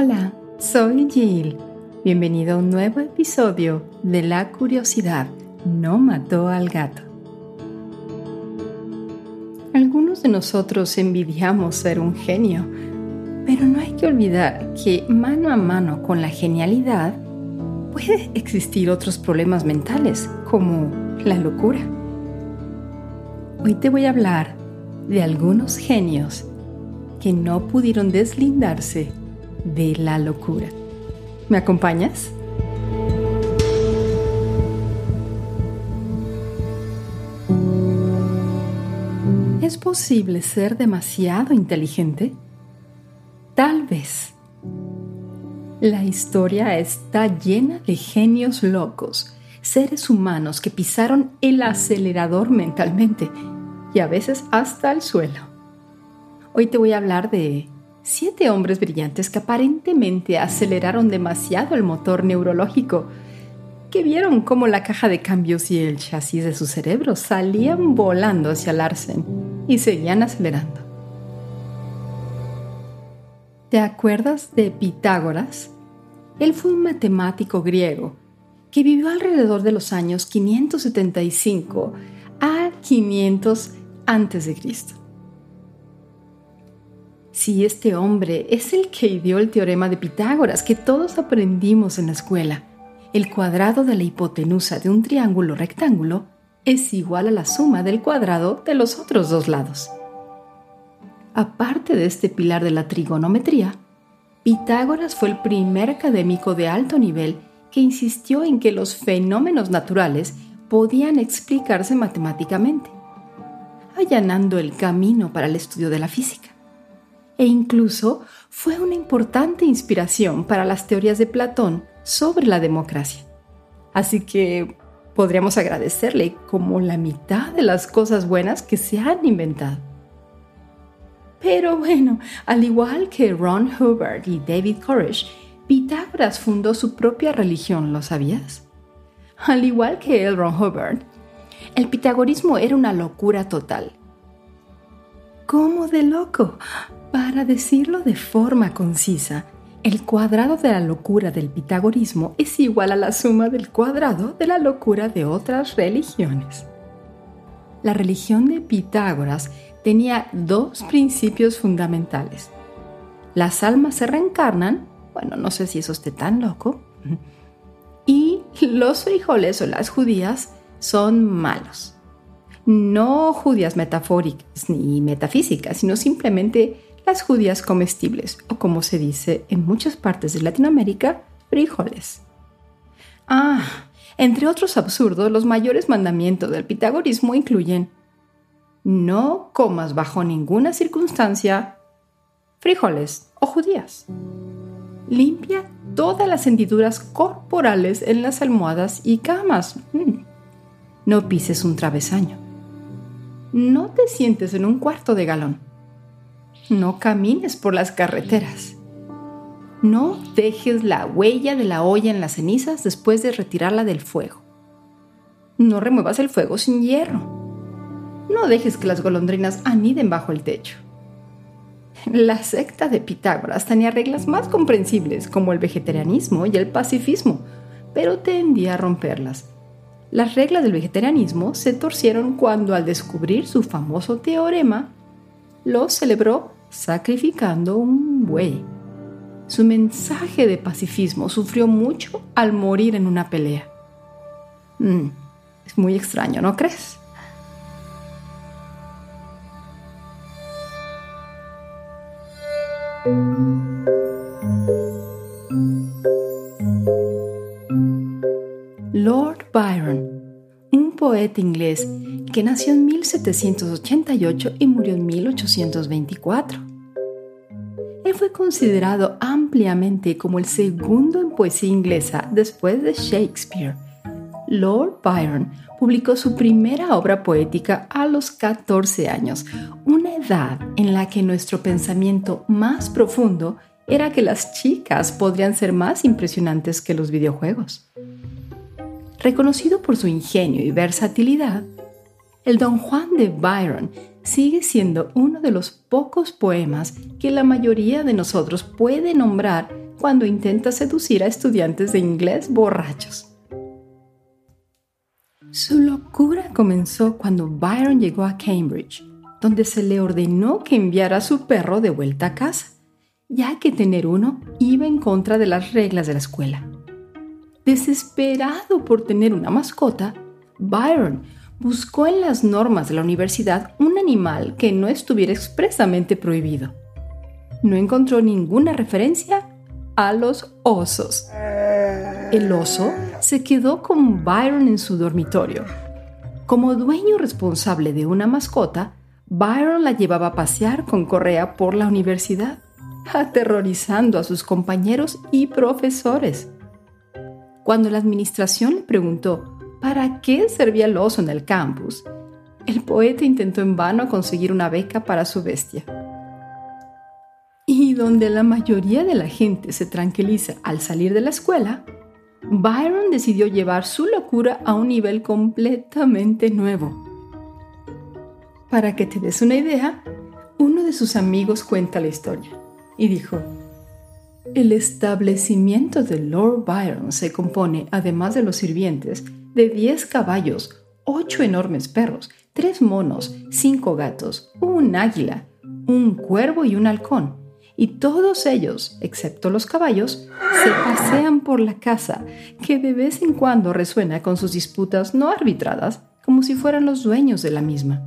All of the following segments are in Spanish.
Hola, soy Jill. Bienvenido a un nuevo episodio de La curiosidad no mató al gato. Algunos de nosotros envidiamos ser un genio, pero no hay que olvidar que mano a mano con la genialidad puede existir otros problemas mentales, como la locura. Hoy te voy a hablar de algunos genios que no pudieron deslindarse de la locura. ¿Me acompañas? ¿Es posible ser demasiado inteligente? Tal vez. La historia está llena de genios locos, seres humanos que pisaron el acelerador mentalmente y a veces hasta el suelo. Hoy te voy a hablar de siete hombres brillantes que aparentemente aceleraron demasiado el motor neurológico, que vieron cómo la caja de cambios y el chasis de su cerebro salían volando hacia Larsen y seguían acelerando. ¿Te acuerdas de Pitágoras? Él fue un matemático griego que vivió alrededor de los años 575 a 500 a.C. Si este hombre es el que ideó el teorema de Pitágoras que todos aprendimos en la escuela. El cuadrado de la hipotenusa de un triángulo rectángulo es igual a la suma del cuadrado de los otros dos lados. Aparte de este pilar de la trigonometría, Pitágoras fue el primer académico de alto nivel que insistió en que los fenómenos naturales podían explicarse matemáticamente, allanando el camino para el estudio de la física e incluso fue una importante inspiración para las teorías de Platón sobre la democracia. Así que podríamos agradecerle como la mitad de las cosas buenas que se han inventado. Pero bueno, al igual que Ron Hubbard y David Koresh, Pitágoras fundó su propia religión, ¿lo sabías? Al igual que el Ron Hubbard, el pitagorismo era una locura total. ¿Cómo de loco? Para decirlo de forma concisa, el cuadrado de la locura del pitagorismo es igual a la suma del cuadrado de la locura de otras religiones. La religión de Pitágoras tenía dos principios fundamentales. Las almas se reencarnan, bueno, no sé si eso esté tan loco, y los frijoles o las judías son malos. No judías metafóricas ni metafísicas, sino simplemente las judías comestibles, o como se dice en muchas partes de Latinoamérica, frijoles. Ah, entre otros absurdos, los mayores mandamientos del pitagorismo incluyen no comas bajo ninguna circunstancia frijoles o judías. Limpia todas las hendiduras corporales en las almohadas y camas. Mm. No pises un travesaño. No te sientes en un cuarto de galón. No camines por las carreteras. No dejes la huella de la olla en las cenizas después de retirarla del fuego. No remuevas el fuego sin hierro. No dejes que las golondrinas aniden bajo el techo. La secta de Pitágoras tenía reglas más comprensibles como el vegetarianismo y el pacifismo, pero tendía a romperlas. Las reglas del vegetarianismo se torcieron cuando al descubrir su famoso teorema, lo celebró sacrificando un buey. Su mensaje de pacifismo sufrió mucho al morir en una pelea. Mm, es muy extraño, ¿no crees? Lord Byron, un poeta inglés que nació en 1788 y murió en 1824. Él fue considerado ampliamente como el segundo en poesía inglesa después de Shakespeare. Lord Byron publicó su primera obra poética a los 14 años, una edad en la que nuestro pensamiento más profundo era que las chicas podrían ser más impresionantes que los videojuegos. Reconocido por su ingenio y versatilidad, el Don Juan de Byron sigue siendo uno de los pocos poemas que la mayoría de nosotros puede nombrar cuando intenta seducir a estudiantes de inglés borrachos. Su locura comenzó cuando Byron llegó a Cambridge, donde se le ordenó que enviara a su perro de vuelta a casa, ya que tener uno iba en contra de las reglas de la escuela. Desesperado por tener una mascota, Byron buscó en las normas de la universidad un animal que no estuviera expresamente prohibido. No encontró ninguna referencia a los osos. El oso se quedó con Byron en su dormitorio. Como dueño responsable de una mascota, Byron la llevaba a pasear con correa por la universidad, aterrorizando a sus compañeros y profesores. Cuando la administración le preguntó para qué servía el oso en el campus, el poeta intentó en vano conseguir una beca para su bestia. Y donde la mayoría de la gente se tranquiliza al salir de la escuela, Byron decidió llevar su locura a un nivel completamente nuevo. Para que te des una idea, uno de sus amigos cuenta la historia y dijo, el establecimiento de Lord Byron se compone, además de los sirvientes, de 10 caballos, 8 enormes perros, 3 monos, 5 gatos, un águila, un cuervo y un halcón. Y todos ellos, excepto los caballos, se pasean por la casa, que de vez en cuando resuena con sus disputas no arbitradas, como si fueran los dueños de la misma.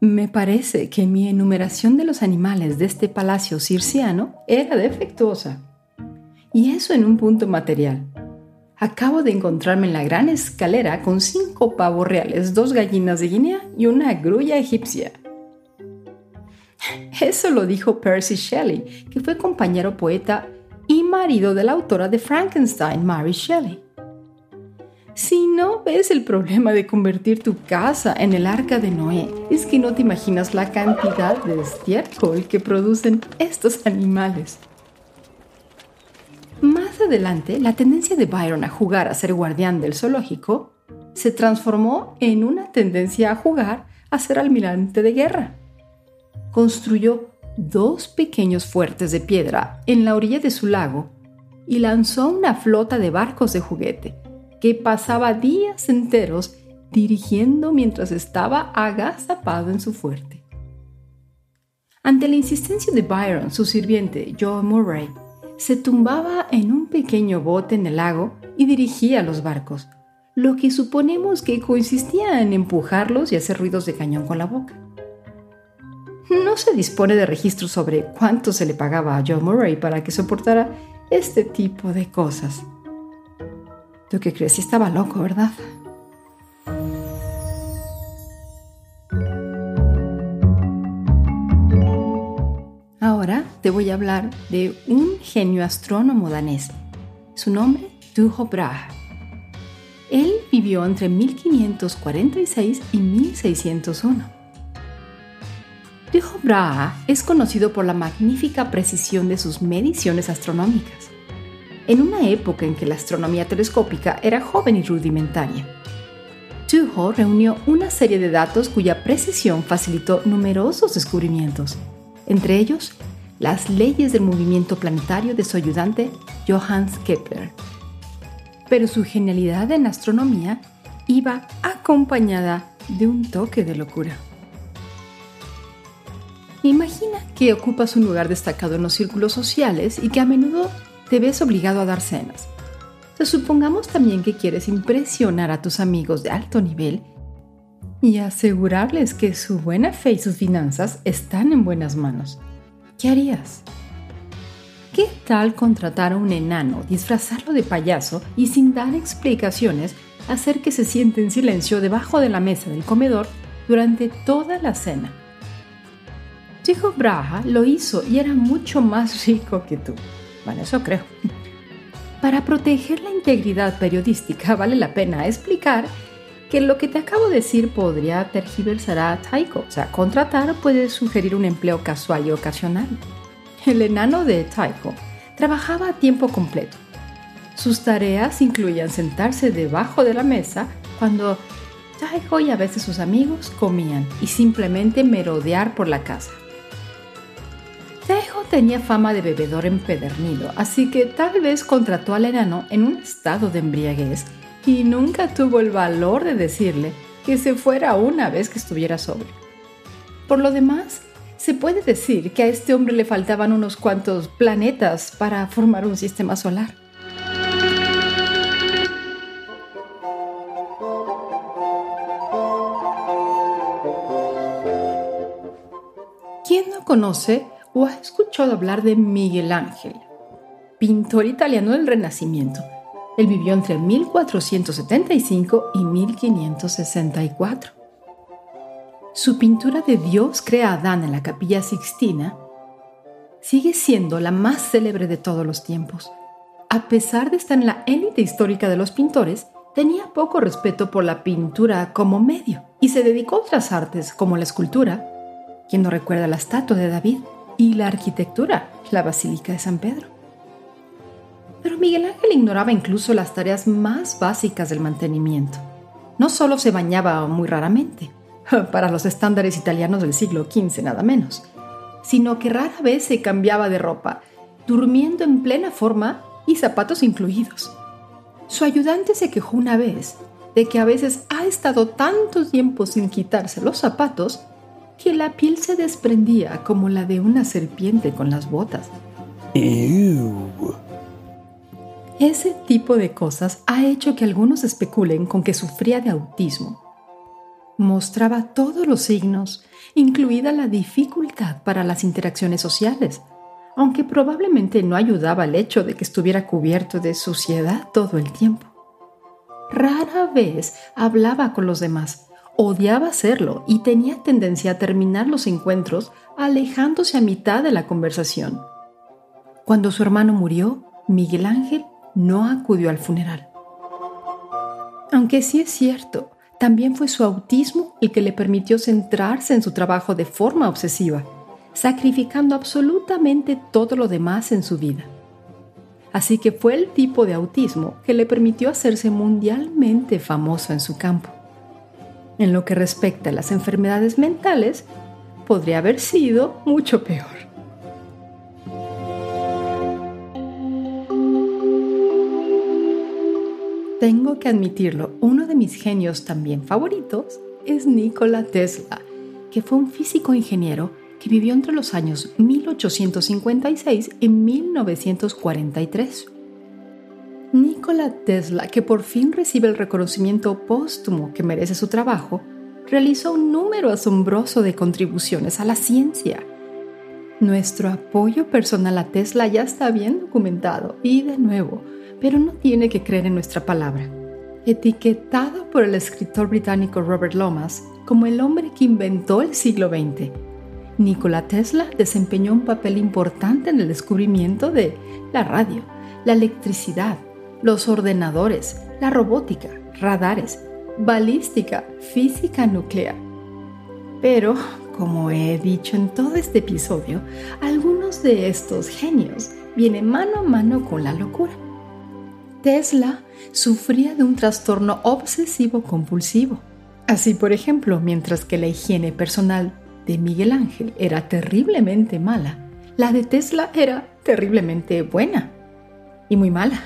Me parece que mi enumeración de los animales de este palacio circiano era defectuosa. Y eso en un punto material. Acabo de encontrarme en la gran escalera con cinco pavos reales, dos gallinas de Guinea y una grulla egipcia. Eso lo dijo Percy Shelley, que fue compañero poeta y marido de la autora de Frankenstein, Mary Shelley. Si no ves el problema de convertir tu casa en el arca de Noé, es que no te imaginas la cantidad de estiércol que producen estos animales. Adelante, la tendencia de Byron a jugar a ser guardián del zoológico se transformó en una tendencia a jugar a ser almirante de guerra. Construyó dos pequeños fuertes de piedra en la orilla de su lago y lanzó una flota de barcos de juguete que pasaba días enteros dirigiendo mientras estaba agazapado en su fuerte. Ante la insistencia de Byron, su sirviente Joe Murray se tumbaba en un pequeño bote en el lago y dirigía los barcos, lo que suponemos que consistía en empujarlos y hacer ruidos de cañón con la boca. No se dispone de registros sobre cuánto se le pagaba a Joe Murray para que soportara este tipo de cosas. ¿Tú qué crees? estaba loco, ¿verdad? Ahora te voy a hablar de un genio astrónomo danés. Su nombre, Tycho Brahe. Él vivió entre 1546 y 1601. Tycho Brahe es conocido por la magnífica precisión de sus mediciones astronómicas en una época en que la astronomía telescópica era joven y rudimentaria. Tycho reunió una serie de datos cuya precisión facilitó numerosos descubrimientos, entre ellos las leyes del movimiento planetario de su ayudante Johannes Kepler. Pero su genialidad en astronomía iba acompañada de un toque de locura. Imagina que ocupas un lugar destacado en los círculos sociales y que a menudo te ves obligado a dar cenas. supongamos también que quieres impresionar a tus amigos de alto nivel y asegurarles que su buena fe y sus finanzas están en buenas manos. ¿Qué harías? ¿Qué tal contratar a un enano, disfrazarlo de payaso y sin dar explicaciones hacer que se siente en silencio debajo de la mesa del comedor durante toda la cena? Chico Braha lo hizo y era mucho más rico que tú eso creo. Para proteger la integridad periodística vale la pena explicar que lo que te acabo de decir podría tergiversar a Taiko. O sea, contratar puede sugerir un empleo casual y ocasional. El enano de Taiko trabajaba a tiempo completo. Sus tareas incluían sentarse debajo de la mesa cuando Taiko y a veces sus amigos comían y simplemente merodear por la casa tenía fama de bebedor empedernido, así que tal vez contrató al enano en un estado de embriaguez y nunca tuvo el valor de decirle que se fuera una vez que estuviera sobrio. Por lo demás, se puede decir que a este hombre le faltaban unos cuantos planetas para formar un sistema solar. ¿Quién no conoce o ha escuchado hablar de Miguel Ángel, pintor italiano del Renacimiento? Él vivió entre 1475 y 1564. Su pintura de Dios crea a Adán en la capilla Sixtina sigue siendo la más célebre de todos los tiempos. A pesar de estar en la élite histórica de los pintores, tenía poco respeto por la pintura como medio y se dedicó a otras artes como la escultura, quien no recuerda la estatua de David y la arquitectura, la Basílica de San Pedro. Pero Miguel Ángel ignoraba incluso las tareas más básicas del mantenimiento. No solo se bañaba muy raramente, para los estándares italianos del siglo XV nada menos, sino que rara vez se cambiaba de ropa, durmiendo en plena forma y zapatos incluidos. Su ayudante se quejó una vez de que a veces ha estado tanto tiempo sin quitarse los zapatos que la piel se desprendía como la de una serpiente con las botas. Ese tipo de cosas ha hecho que algunos especulen con que sufría de autismo. Mostraba todos los signos, incluida la dificultad para las interacciones sociales, aunque probablemente no ayudaba el hecho de que estuviera cubierto de suciedad todo el tiempo. Rara vez hablaba con los demás, odiaba hacerlo y tenía tendencia a terminar los encuentros alejándose a mitad de la conversación. Cuando su hermano murió, Miguel Ángel no acudió al funeral. Aunque sí es cierto, también fue su autismo el que le permitió centrarse en su trabajo de forma obsesiva, sacrificando absolutamente todo lo demás en su vida. Así que fue el tipo de autismo que le permitió hacerse mundialmente famoso en su campo. En lo que respecta a las enfermedades mentales, podría haber sido mucho peor. Tengo que admitirlo, uno de mis genios también favoritos es Nikola Tesla, que fue un físico ingeniero que vivió entre los años 1856 y 1943. Nikola Tesla, que por fin recibe el reconocimiento póstumo que merece su trabajo, realizó un número asombroso de contribuciones a la ciencia. Nuestro apoyo personal a Tesla ya está bien documentado y de nuevo, pero no tiene que creer en nuestra palabra. Etiquetado por el escritor británico Robert Lomas como el hombre que inventó el siglo XX, Nikola Tesla desempeñó un papel importante en el descubrimiento de la radio, la electricidad, los ordenadores, la robótica, radares, balística, física nuclear. Pero, como he dicho en todo este episodio, algunos de estos genios vienen mano a mano con la locura. Tesla sufría de un trastorno obsesivo compulsivo. Así, por ejemplo, mientras que la higiene personal de Miguel Ángel era terriblemente mala, la de Tesla era terriblemente buena y muy mala.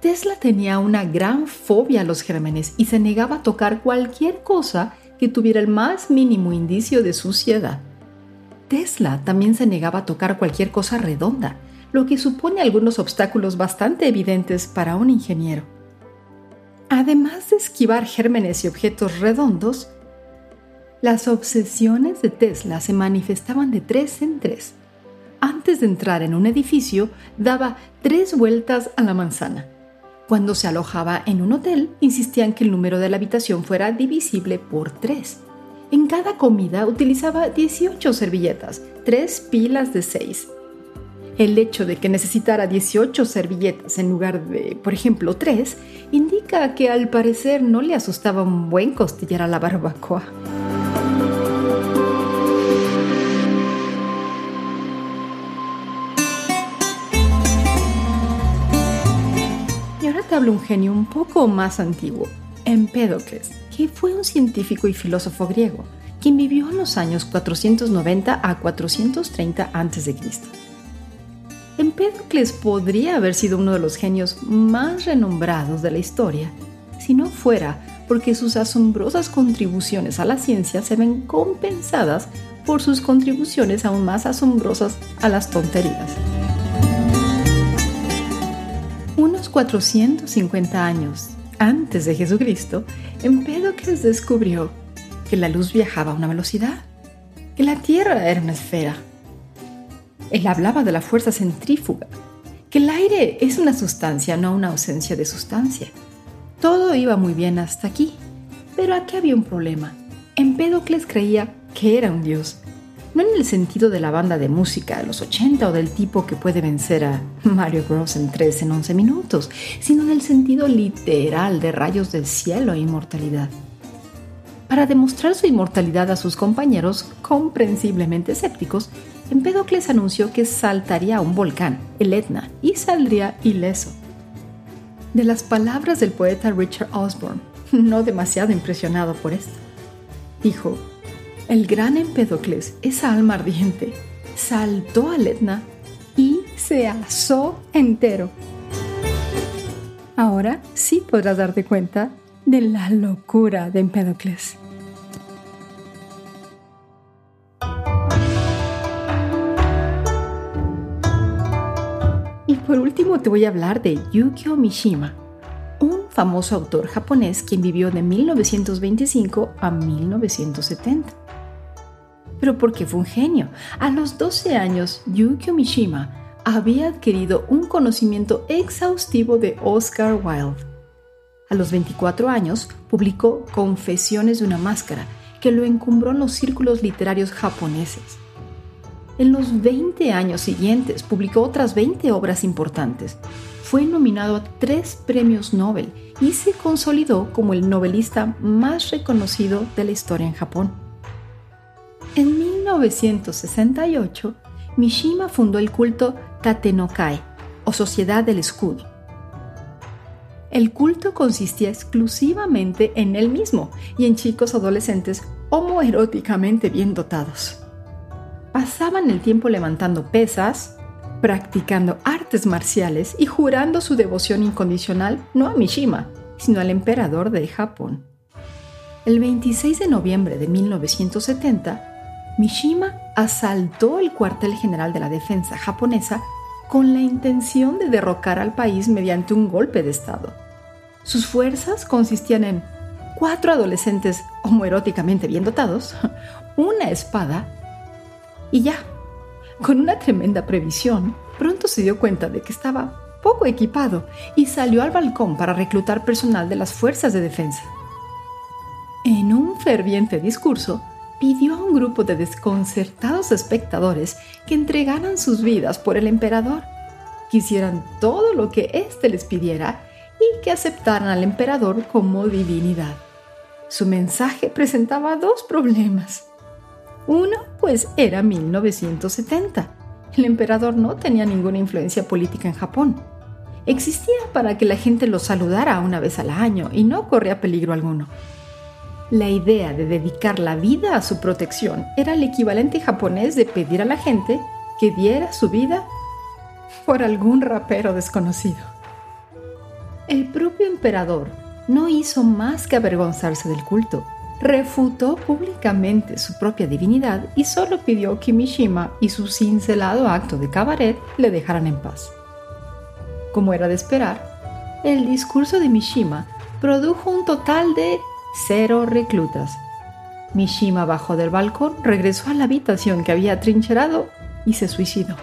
Tesla tenía una gran fobia a los gérmenes y se negaba a tocar cualquier cosa que tuviera el más mínimo indicio de suciedad. Tesla también se negaba a tocar cualquier cosa redonda, lo que supone algunos obstáculos bastante evidentes para un ingeniero. Además de esquivar gérmenes y objetos redondos, las obsesiones de Tesla se manifestaban de tres en tres. Antes de entrar en un edificio, daba tres vueltas a la manzana cuando se alojaba en un hotel, insistían que el número de la habitación fuera divisible por tres. En cada comida utilizaba 18 servilletas, tres pilas de 6. El hecho de que necesitara 18 servilletas en lugar de, por ejemplo, 3, indica que al parecer no le asustaba un buen costillar a la barbacoa. habla un genio un poco más antiguo, Empédocles, que fue un científico y filósofo griego, quien vivió en los años 490 a 430 a.C. Empédocles podría haber sido uno de los genios más renombrados de la historia, si no fuera porque sus asombrosas contribuciones a la ciencia se ven compensadas por sus contribuciones aún más asombrosas a las tonterías. Unos 450 años antes de Jesucristo, Empédocles descubrió que la luz viajaba a una velocidad, que la Tierra era una esfera. Él hablaba de la fuerza centrífuga, que el aire es una sustancia, no una ausencia de sustancia. Todo iba muy bien hasta aquí, pero aquí había un problema. Empédocles creía que era un dios, no en el sentido de la banda de música de los 80 o del tipo que puede vencer a Mario Bros. en 3 en 11 minutos, sino en el sentido literal de rayos del cielo e inmortalidad. Para demostrar su inmortalidad a sus compañeros, comprensiblemente escépticos, Empédocles anunció que saltaría a un volcán, el Etna, y saldría ileso. De las palabras del poeta Richard Osborne, no demasiado impresionado por esto, dijo, el gran Empédocles, esa alma ardiente, saltó al Etna y se asó entero. Ahora sí podrás darte cuenta de la locura de Empédocles. Por último te voy a hablar de Yukio Mishima, un famoso autor japonés quien vivió de 1925 a 1970 pero porque fue un genio. A los 12 años, Yukio Mishima había adquirido un conocimiento exhaustivo de Oscar Wilde. A los 24 años, publicó Confesiones de una máscara, que lo encumbró en los círculos literarios japoneses. En los 20 años siguientes publicó otras 20 obras importantes. Fue nominado a tres premios Nobel y se consolidó como el novelista más reconocido de la historia en Japón. En 1968, Mishima fundó el culto Tatenokai, o Sociedad del Escudo. El culto consistía exclusivamente en él mismo y en chicos adolescentes homoeróticamente bien dotados. Pasaban el tiempo levantando pesas, practicando artes marciales y jurando su devoción incondicional no a Mishima, sino al emperador de Japón. El 26 de noviembre de 1970, Mishima asaltó el cuartel general de la defensa japonesa con la intención de derrocar al país mediante un golpe de Estado. Sus fuerzas consistían en cuatro adolescentes homoeróticamente bien dotados, una espada y ya. Con una tremenda previsión, pronto se dio cuenta de que estaba poco equipado y salió al balcón para reclutar personal de las fuerzas de defensa. En un ferviente discurso, pidió a un grupo de desconcertados espectadores que entregaran sus vidas por el emperador, que hicieran todo lo que éste les pidiera y que aceptaran al emperador como divinidad. Su mensaje presentaba dos problemas. Uno, pues era 1970. El emperador no tenía ninguna influencia política en Japón. Existía para que la gente lo saludara una vez al año y no corría peligro alguno. La idea de dedicar la vida a su protección era el equivalente japonés de pedir a la gente que diera su vida por algún rapero desconocido. El propio emperador no hizo más que avergonzarse del culto, refutó públicamente su propia divinidad y solo pidió que Mishima y su cincelado acto de cabaret le dejaran en paz. Como era de esperar, el discurso de Mishima produjo un total de cero reclutas. Mishima bajó del balcón, regresó a la habitación que había trincherado y se suicidó.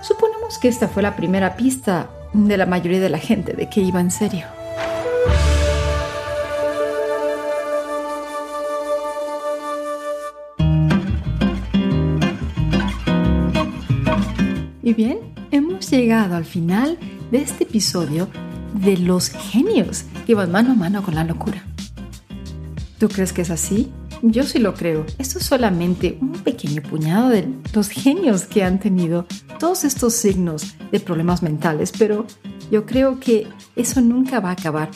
Suponemos que esta fue la primera pista de la mayoría de la gente de que iba en serio. Y bien, hemos llegado al final de este episodio de los genios que van mano a mano con la locura. ¿Tú crees que es así? Yo sí lo creo. Esto es solamente un pequeño puñado de los genios que han tenido todos estos signos de problemas mentales, pero yo creo que eso nunca va a acabar.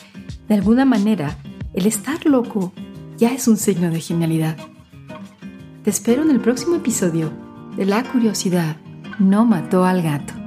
De alguna manera, el estar loco ya es un signo de genialidad. Te espero en el próximo episodio de La curiosidad no mató al gato.